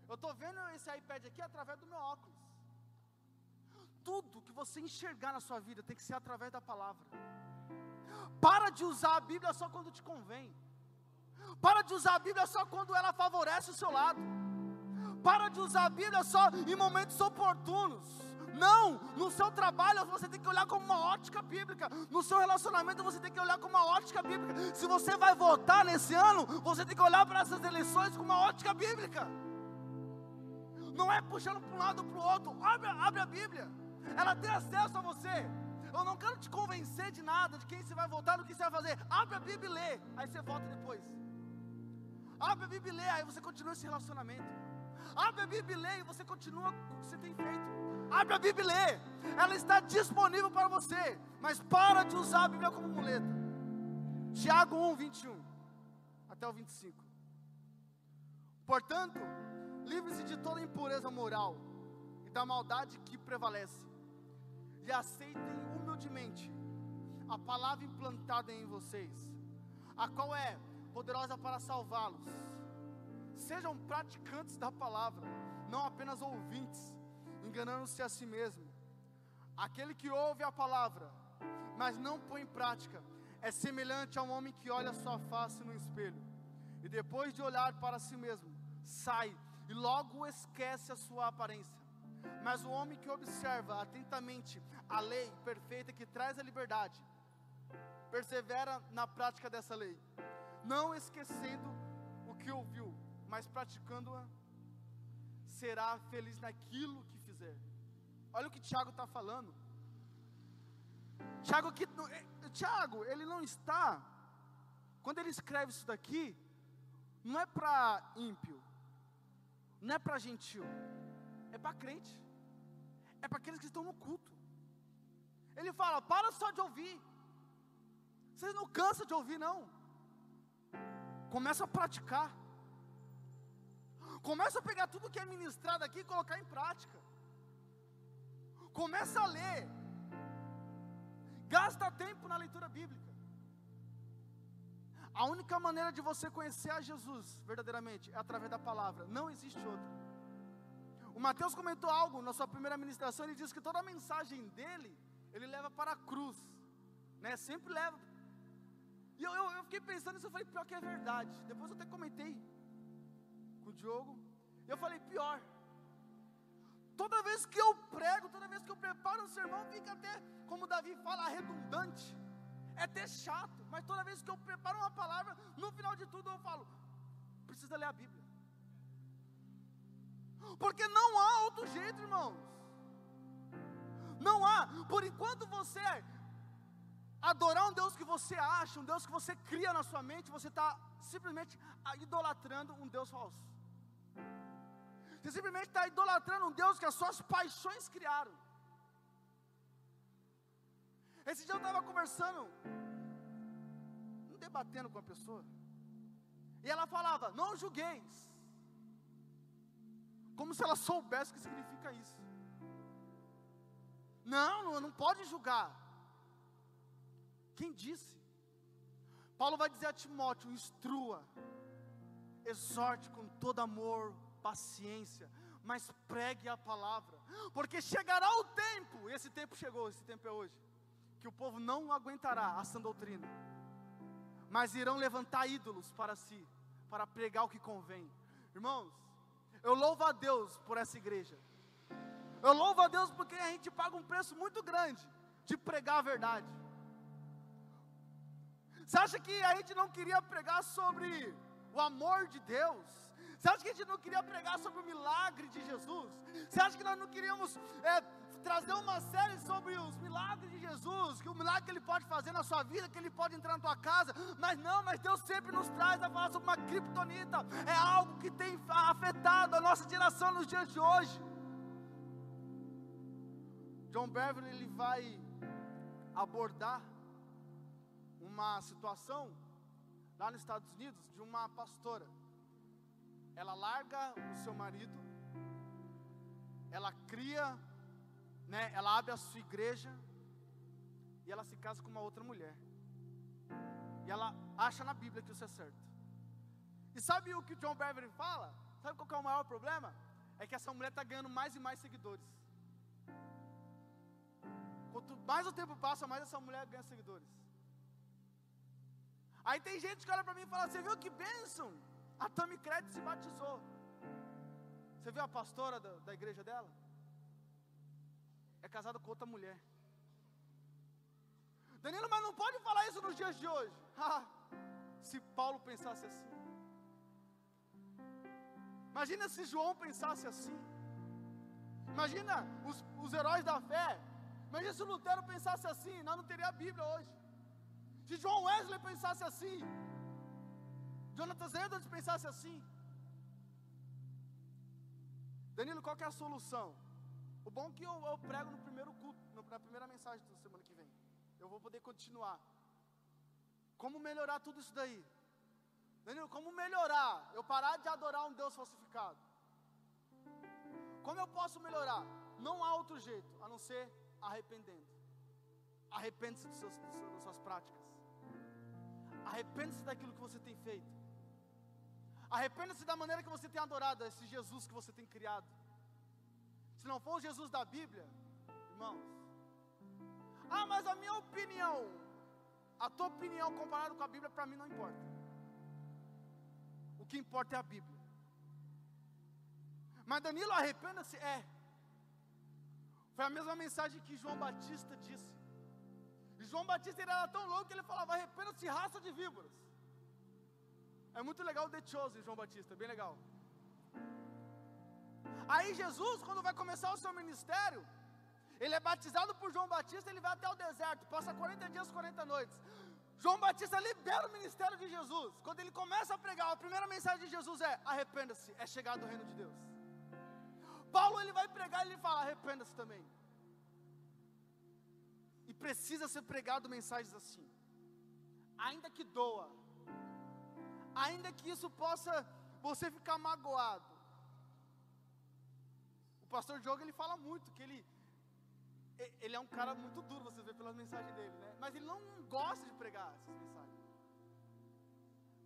Eu estou vendo esse iPad aqui através do meu óculos. Tudo que você enxergar na sua vida tem que ser através da palavra. Para de usar a Bíblia só quando te convém. Para de usar a Bíblia só quando ela favorece o seu lado. Para de usar a Bíblia só em momentos oportunos. Não, no seu trabalho você tem que olhar como uma ótica bíblica. No seu relacionamento você tem que olhar como uma ótica bíblica. Se você vai votar nesse ano, você tem que olhar para essas eleições com uma ótica bíblica. Não é puxando para um lado ou para o outro. Abre, abre a Bíblia. Ela tem acesso a você. Eu não quero te convencer de nada, de quem você vai votar, do que você vai fazer. Abre a Bíblia e lê, aí você vota depois. Abre a Bíblia e lê, aí você continua esse relacionamento. Abre a Bíblia e lê, e você continua com o que você tem feito. Abre a Bíblia e lê, ela está disponível para você, mas para de usar a Bíblia como muleta. Tiago 1, 21 até o 25. Portanto, livre-se de toda impureza moral e da maldade que prevalece e aceitem humildemente a palavra implantada em vocês, a qual é poderosa para salvá-los. Sejam praticantes da palavra, não apenas ouvintes, enganando-se a si mesmo. Aquele que ouve a palavra, mas não põe em prática, é semelhante a um homem que olha sua face no espelho e depois de olhar para si mesmo, sai e logo esquece a sua aparência. Mas o homem que observa atentamente a lei perfeita que traz a liberdade, persevera na prática dessa lei, não esquecendo o que ouviu, mas praticando-a, será feliz naquilo que fizer. Olha o que Tiago está falando. Tiago, que, eh, Tiago, ele não está, quando ele escreve isso daqui, não é para ímpio, não é para gentil, é para crente, é para aqueles que estão no culto. Ele fala: para só de ouvir, vocês não cansam de ouvir, não. Começa a praticar. Começa a pegar tudo que é ministrado aqui e colocar em prática. Começa a ler. Gasta tempo na leitura bíblica. A única maneira de você conhecer a Jesus verdadeiramente é através da palavra. Não existe outra. O Mateus comentou algo na sua primeira ministração. Ele disse que toda a mensagem dele, ele leva para a cruz, né? Sempre leva. E eu, eu, eu fiquei pensando nisso. Eu falei, pior que é verdade. Depois eu até comentei com o Diogo. Eu falei, pior. Toda vez que eu prego, toda vez que eu preparo um sermão, fica até, como Davi fala, redundante. é ter chato, mas toda vez que eu preparo uma palavra, no final de tudo eu falo: precisa ler a Bíblia. Porque não há outro jeito, irmãos. Não há, por enquanto você adorar um Deus que você acha, um Deus que você cria na sua mente, você está simplesmente idolatrando um Deus falso. Você simplesmente está idolatrando um Deus que as suas paixões criaram. Esse dia eu estava conversando, debatendo com a pessoa, e ela falava: Não julgueis, como se ela soubesse o que significa isso. Não, não pode julgar. Quem disse? Paulo vai dizer a Timóteo: instrua, exorte com todo amor, paciência, mas pregue a palavra, porque chegará o tempo, e esse tempo chegou, esse tempo é hoje, que o povo não aguentará a sã doutrina, mas irão levantar ídolos para si, para pregar o que convém. Irmãos, eu louvo a Deus por essa igreja. Eu louvo a Deus porque a gente paga um preço muito grande de pregar a verdade. Você acha que a gente não queria pregar sobre o amor de Deus? Você acha que a gente não queria pregar sobre o milagre de Jesus? Você acha que nós não queríamos é, trazer uma série sobre os milagres de Jesus, que o milagre que Ele pode fazer na sua vida, que Ele pode entrar na tua casa, mas não, mas Deus sempre nos traz a falar sobre uma criptonita, é algo que tem afetado a nossa geração nos dias de hoje. John Beverly ele vai abordar uma situação lá nos Estados Unidos de uma pastora. Ela larga o seu marido, ela cria, né, ela abre a sua igreja e ela se casa com uma outra mulher. E ela acha na Bíblia que isso é certo. E sabe o que o John Beverly fala? Sabe qual é o maior problema? É que essa mulher está ganhando mais e mais seguidores. Quanto mais o tempo passa, mais essa mulher ganha seguidores. Aí tem gente que olha para mim e fala: Você viu que bênção? A Tami Crédito se batizou. Você viu a pastora da, da igreja dela? É casada com outra mulher. Danilo, mas não pode falar isso nos dias de hoje. se Paulo pensasse assim. Imagina se João pensasse assim. Imagina os, os heróis da fé. Imagina se Lutero pensasse assim. Nós não teríamos a Bíblia hoje. Se João Wesley pensasse assim. Jonathan Edwards pensasse assim. Danilo, qual é a solução? O bom é que eu, eu prego no primeiro culto, na primeira mensagem da semana que vem. Eu vou poder continuar. Como melhorar tudo isso daí? Danilo, como melhorar? Eu parar de adorar um Deus falsificado. Como eu posso melhorar? Não há outro jeito a não ser arrependendo. Arrepende-se das suas práticas. Arrependa-se daquilo que você tem feito. Arrependa-se da maneira que você tem adorado esse Jesus que você tem criado. Se não for o Jesus da Bíblia, irmãos. Ah, mas a minha opinião, a tua opinião comparada com a Bíblia, para mim não importa. O que importa é a Bíblia. Mas Danilo, arrependa-se? É. Foi a mesma mensagem que João Batista disse. E João Batista era tão louco que ele falava: arrependa-se, raça de víboras. É muito legal o The Chosen, João Batista, bem legal. Aí Jesus, quando vai começar o seu ministério, ele é batizado por João Batista, ele vai até o deserto, passa 40 dias, 40 noites. João Batista libera o ministério de Jesus. Quando ele começa a pregar, a primeira mensagem de Jesus é: arrependa-se, é chegado o reino de Deus. Paulo ele vai pregar e ele fala: arrependa-se também. E precisa ser pregado mensagens assim. Ainda que doa. Ainda que isso possa você ficar magoado. O pastor Diogo ele fala muito que ele ele é um cara muito duro, você vê pelas mensagens dele, né? Mas ele não gosta de pregar essas mensagens.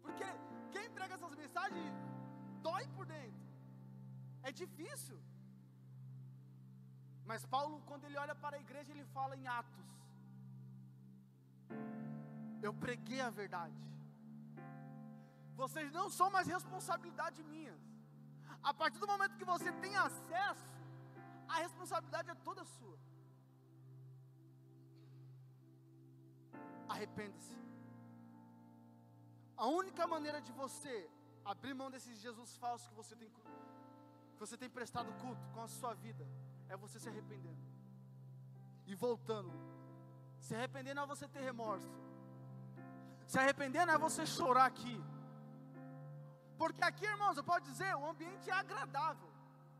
Porque quem prega essas mensagens dói por dentro. É difícil. Mas Paulo, quando ele olha para a igreja, ele fala em Atos: Eu preguei a verdade. Vocês não são mais responsabilidade minha. A partir do momento que você tem acesso, a responsabilidade é toda sua. Arrependa-se. A única maneira de você abrir mão desses Jesus falsos que você tem, que você tem prestado culto com a sua vida é você se arrependendo e voltando. Se arrepender não é você ter remorso. Se arrepender não é você chorar aqui. Porque aqui, irmãos, eu posso dizer, o ambiente é agradável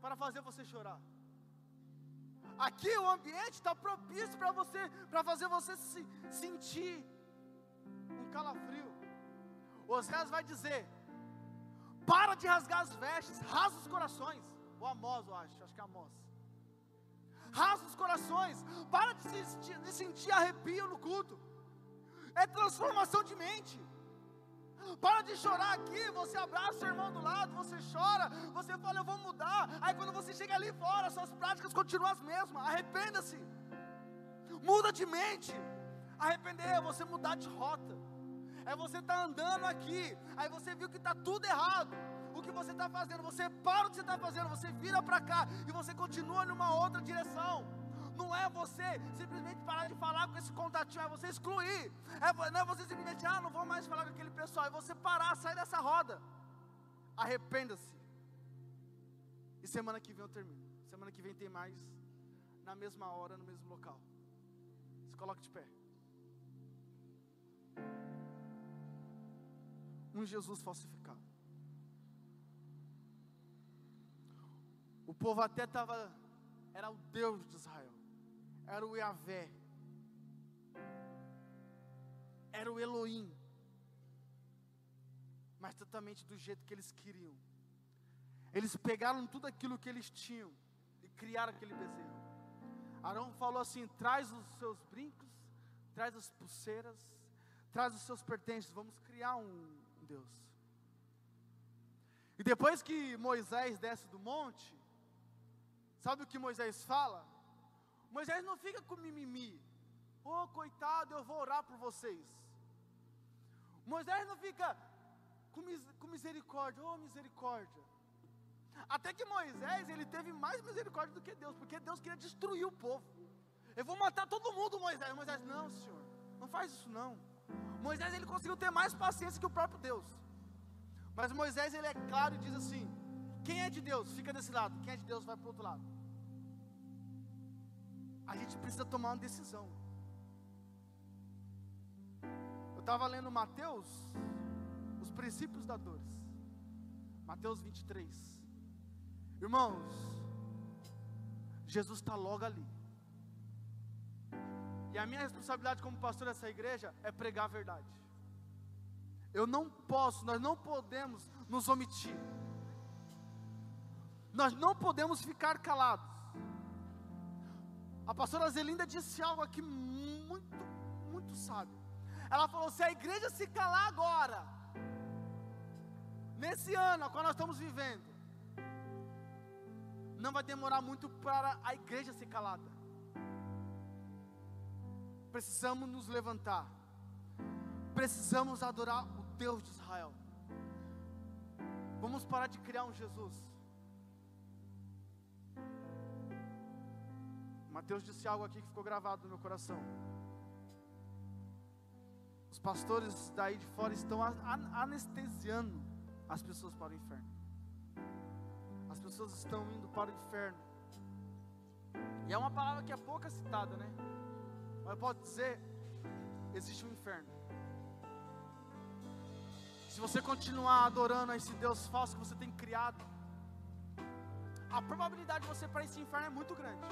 para fazer você chorar. Aqui o ambiente está propício para você, para fazer você se sentir um calafrio. Osés vai dizer: para de rasgar as vestes, rasga os corações. O Amós, eu acho, acho que é Amós. Rasga os corações, para de, se, de sentir arrepio no culto. É transformação de mente. Para de chorar aqui, você abraça o irmão do lado, você chora, você fala, eu vou mudar. Aí quando você chega ali fora, suas práticas continuam as mesmas. Arrependa-se. Muda de mente. Arrepender é você mudar de rota. É você estar tá andando aqui, aí você viu que está tudo errado. O que você está fazendo, você para o que você está fazendo, você vira para cá e você continua numa outra direção. Não é você simplesmente parar de falar com esse contatinho, é você excluir. É, não é você simplesmente, ah, não vou mais falar com aquele pessoal. É você parar, sair dessa roda. Arrependa-se. E semana que vem eu termino. Semana que vem tem mais. Na mesma hora, no mesmo local. Se coloque de pé. Um Jesus falsificado. O povo até estava. Era o Deus de Israel era o Yahvé, era o Elohim, mas totalmente do jeito que eles queriam. Eles pegaram tudo aquilo que eles tinham e criaram aquele bezerro. Arão falou assim: traz os seus brincos, traz as pulseiras, traz os seus pertences, vamos criar um Deus. E depois que Moisés desce do monte, sabe o que Moisés fala? Moisés não fica com mimimi. Oh, coitado, eu vou orar por vocês. Moisés não fica com, mis com misericórdia, oh misericórdia. Até que Moisés, ele teve mais misericórdia do que Deus, porque Deus queria destruir o povo. Eu vou matar todo mundo, Moisés. Moisés, não, senhor, não faz isso não. Moisés, ele conseguiu ter mais paciência que o próprio Deus. Mas Moisés, ele é claro e diz assim: quem é de Deus, fica desse lado, quem é de Deus, vai para o outro lado a gente precisa tomar uma decisão. Eu estava lendo Mateus, os princípios da dores. Mateus 23. Irmãos, Jesus está logo ali. E a minha responsabilidade como pastor dessa igreja é pregar a verdade. Eu não posso, nós não podemos nos omitir. Nós não podemos ficar calados. A pastora Zelinda disse algo aqui muito, muito sábio. Ela falou: se a igreja se calar agora, nesse ano, qual nós estamos vivendo, não vai demorar muito para a igreja ser calada. Precisamos nos levantar, precisamos adorar o Deus de Israel. Vamos parar de criar um Jesus. Mateus disse algo aqui que ficou gravado no meu coração. Os pastores daí de fora estão anestesiando as pessoas para o inferno. As pessoas estão indo para o inferno. E é uma palavra que é pouca citada, né? Mas posso dizer: existe um inferno. Se você continuar adorando a esse Deus falso que você tem criado, a probabilidade de você para esse inferno é muito grande.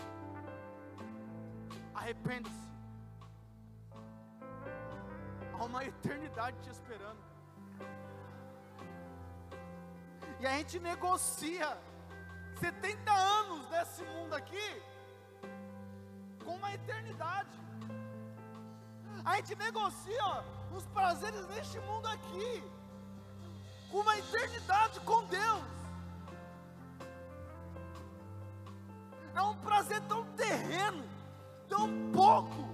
Arrependa-se. Há uma eternidade te esperando. E a gente negocia 70 anos desse mundo aqui com uma eternidade. A gente negocia os prazeres neste mundo aqui com uma eternidade com Deus. É um prazer tão terreno tão pouco,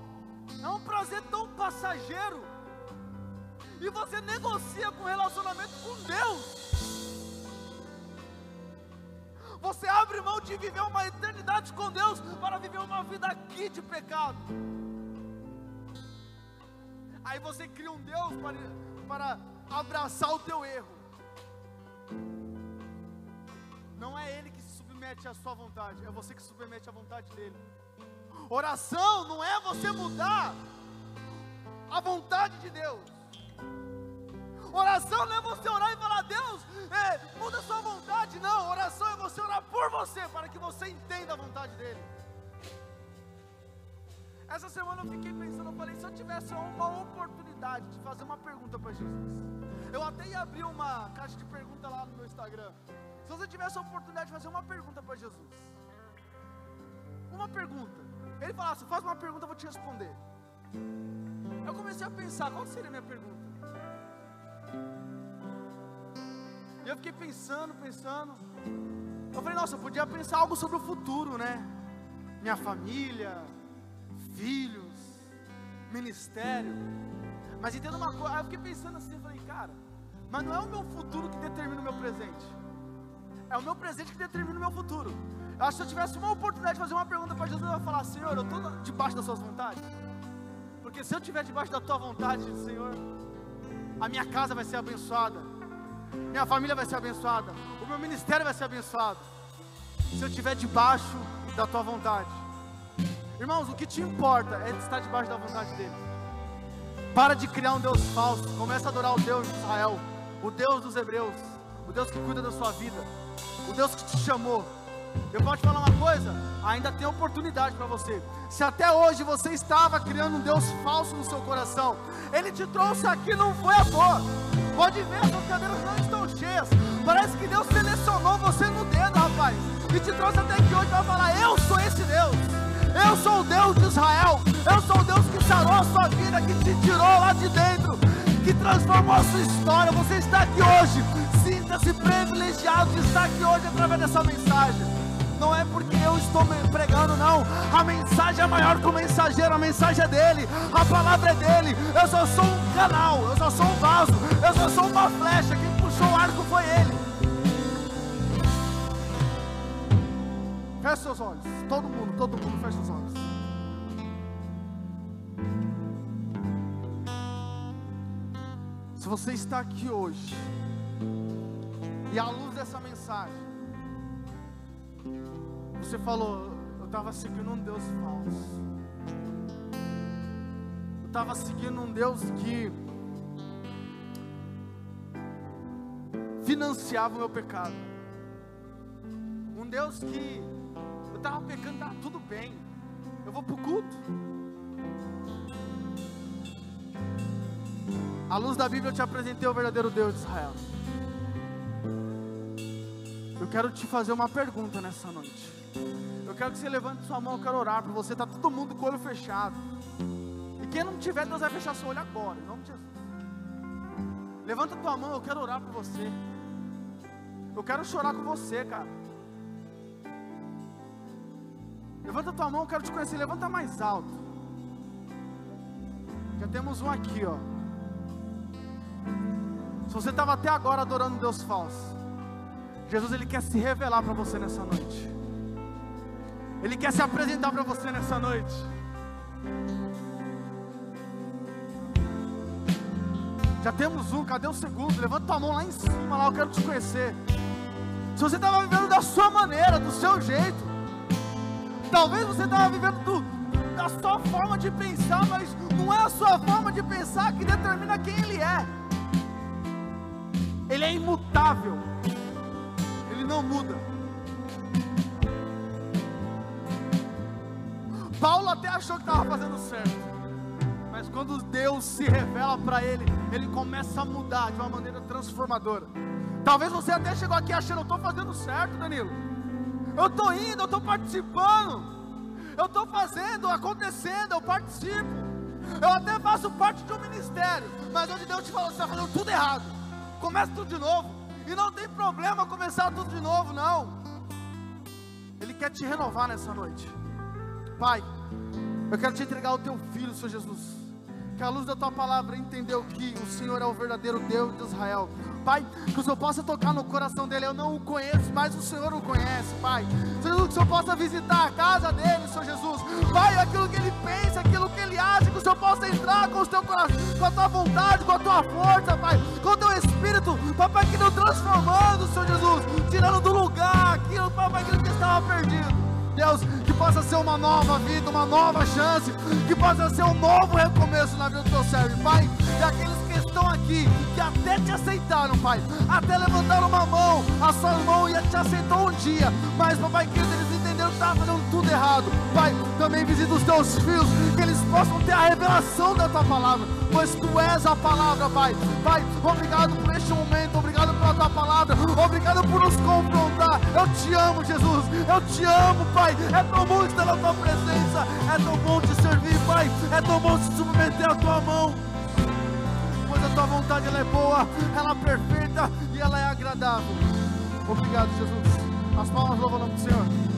é um prazer tão passageiro, e você negocia com relacionamento com Deus. Você abre mão de viver uma eternidade com Deus para viver uma vida aqui de pecado. Aí você cria um Deus para, para abraçar o teu erro. Não é Ele que se submete à sua vontade, é você que se submete à vontade dEle. Oração não é você mudar a vontade de Deus. Oração não é você orar e falar, Deus, é, muda a sua vontade. Não, oração é você orar por você, para que você entenda a vontade dEle. Essa semana eu fiquei pensando, eu falei, se eu tivesse uma oportunidade de fazer uma pergunta para Jesus, eu até ia abrir uma caixa de pergunta lá no meu Instagram. Se você tivesse a oportunidade de fazer uma pergunta para Jesus, uma pergunta, ele falasse, faz uma pergunta, eu vou te responder. Eu comecei a pensar, qual seria a minha pergunta? E eu fiquei pensando, pensando. Eu falei, nossa, eu podia pensar algo sobre o futuro, né? Minha família, filhos, ministério. Mas entenda uma coisa, eu fiquei pensando assim, eu falei, cara, mas não é o meu futuro que determina o meu presente. É o meu presente que determina o meu futuro. Eu acho que se eu tivesse uma oportunidade de fazer uma pergunta para Jesus, eu ia falar, Senhor, eu estou debaixo das suas vontades. Porque se eu estiver debaixo da tua vontade, Senhor, a minha casa vai ser abençoada, minha família vai ser abençoada, o meu ministério vai ser abençoado. Se eu estiver debaixo da tua vontade. Irmãos, o que te importa é estar debaixo da vontade dele. Para de criar um Deus falso. Começa a adorar o Deus de Israel, o Deus dos Hebreus, o Deus que cuida da sua vida, o Deus que te chamou. Eu posso te falar uma coisa? Ainda tem oportunidade para você. Se até hoje você estava criando um Deus falso no seu coração, Ele te trouxe aqui, não foi toa. Pode ver, as cadeiras não estão cheias. Parece que Deus selecionou você no dedo, rapaz. E te trouxe até aqui hoje para falar: Eu sou esse Deus. Eu sou o Deus de Israel. Eu sou o Deus que sarou a sua vida, que te tirou lá de dentro, que transformou a sua história. Você está aqui hoje. Sinta-se privilegiado de estar aqui hoje através dessa mensagem. Não é porque eu estou pregando, não. A mensagem é maior que o mensageiro, a mensagem é dele, a palavra é dele. Eu só sou um canal, eu só sou um vaso, eu só sou uma flecha. Quem puxou o arco foi ele. Feche seus olhos. Todo mundo, todo mundo, feche os olhos. Se você está aqui hoje, e à luz dessa mensagem, você falou, eu estava seguindo um Deus falso. Eu estava seguindo um Deus que financiava o meu pecado. Um Deus que estava pecando, estava tudo bem. Eu vou para o culto. À luz da Bíblia eu te apresentei o verdadeiro Deus de Israel. Eu quero te fazer uma pergunta nessa noite. Eu quero que você levante sua mão, eu quero orar por você. Está todo mundo com o olho fechado. E quem não tiver, Deus vai fechar seu olho agora, em nome de Jesus. Levanta tua mão, eu quero orar por você. Eu quero chorar com você, cara. Levanta tua mão, eu quero te conhecer. Levanta mais alto. Já temos um aqui, ó. Se você estava até agora adorando Deus falso, Jesus ele quer se revelar para você nessa noite. Ele quer se apresentar para você nessa noite. Já temos um, cadê o segundo? Levanta tua mão lá em cima, lá eu quero te conhecer. Se você estava vivendo da sua maneira, do seu jeito, Talvez você estava vivendo do, da sua forma de pensar, mas não é a sua forma de pensar que determina quem Ele é. Ele é imutável. Ele não muda. Paulo até achou que estava fazendo certo. Mas quando Deus se revela para ele, ele começa a mudar de uma maneira transformadora. Talvez você até chegou aqui achando, eu estou fazendo certo, Danilo. Eu estou indo, eu estou participando. Eu estou fazendo, acontecendo, eu participo. Eu até faço parte de um ministério. Mas onde Deus te falou, você está fazendo tudo errado. Começa tudo de novo. E não tem problema começar tudo de novo, não. Ele quer te renovar nessa noite. Pai, eu quero te entregar o teu filho, Senhor Jesus. que a luz da tua palavra entendeu que o Senhor é o verdadeiro Deus de Israel. Pai, que o Senhor possa tocar no coração dele. Eu não o conheço, mas o Senhor o conhece, Pai. Senhor, que o Senhor possa visitar a casa dele, Senhor Jesus. Pai, aquilo que ele pensa, aquilo que ele acha, que o Senhor possa entrar com o teu coração, com a tua vontade, com a tua força, Pai, com o teu espírito, Papai, que nos transformando, Senhor Jesus, tirando do lugar aquilo, Papai, aquilo que estava perdido. Deus, que possa ser uma nova vida, uma nova chance, que possa ser um novo recomeço na vida do teu servo, Pai. E aqueles que estão aqui, que até te aceitaram, Pai, até levantaram uma mão, a sua mão e te aceitou um dia, mas, Papai querido, eles entenderam que estavam fazendo tudo errado. Pai, também visita os teus filhos, que eles possam ter a revelação da tua palavra, pois tu és a palavra, Pai. Pai, obrigado por este momento, obrigado pela tua palavra, obrigado por nos confrontar. Eu te amo, Jesus, eu te amo, Pai. É tão bom estar na tua presença, é tão bom te servir, Pai. É tão bom se submeter à tua mão pois a tua vontade ela é boa, ela é perfeita e ela é agradável. Obrigado, Jesus. As palmas louvam o nome do Senhor.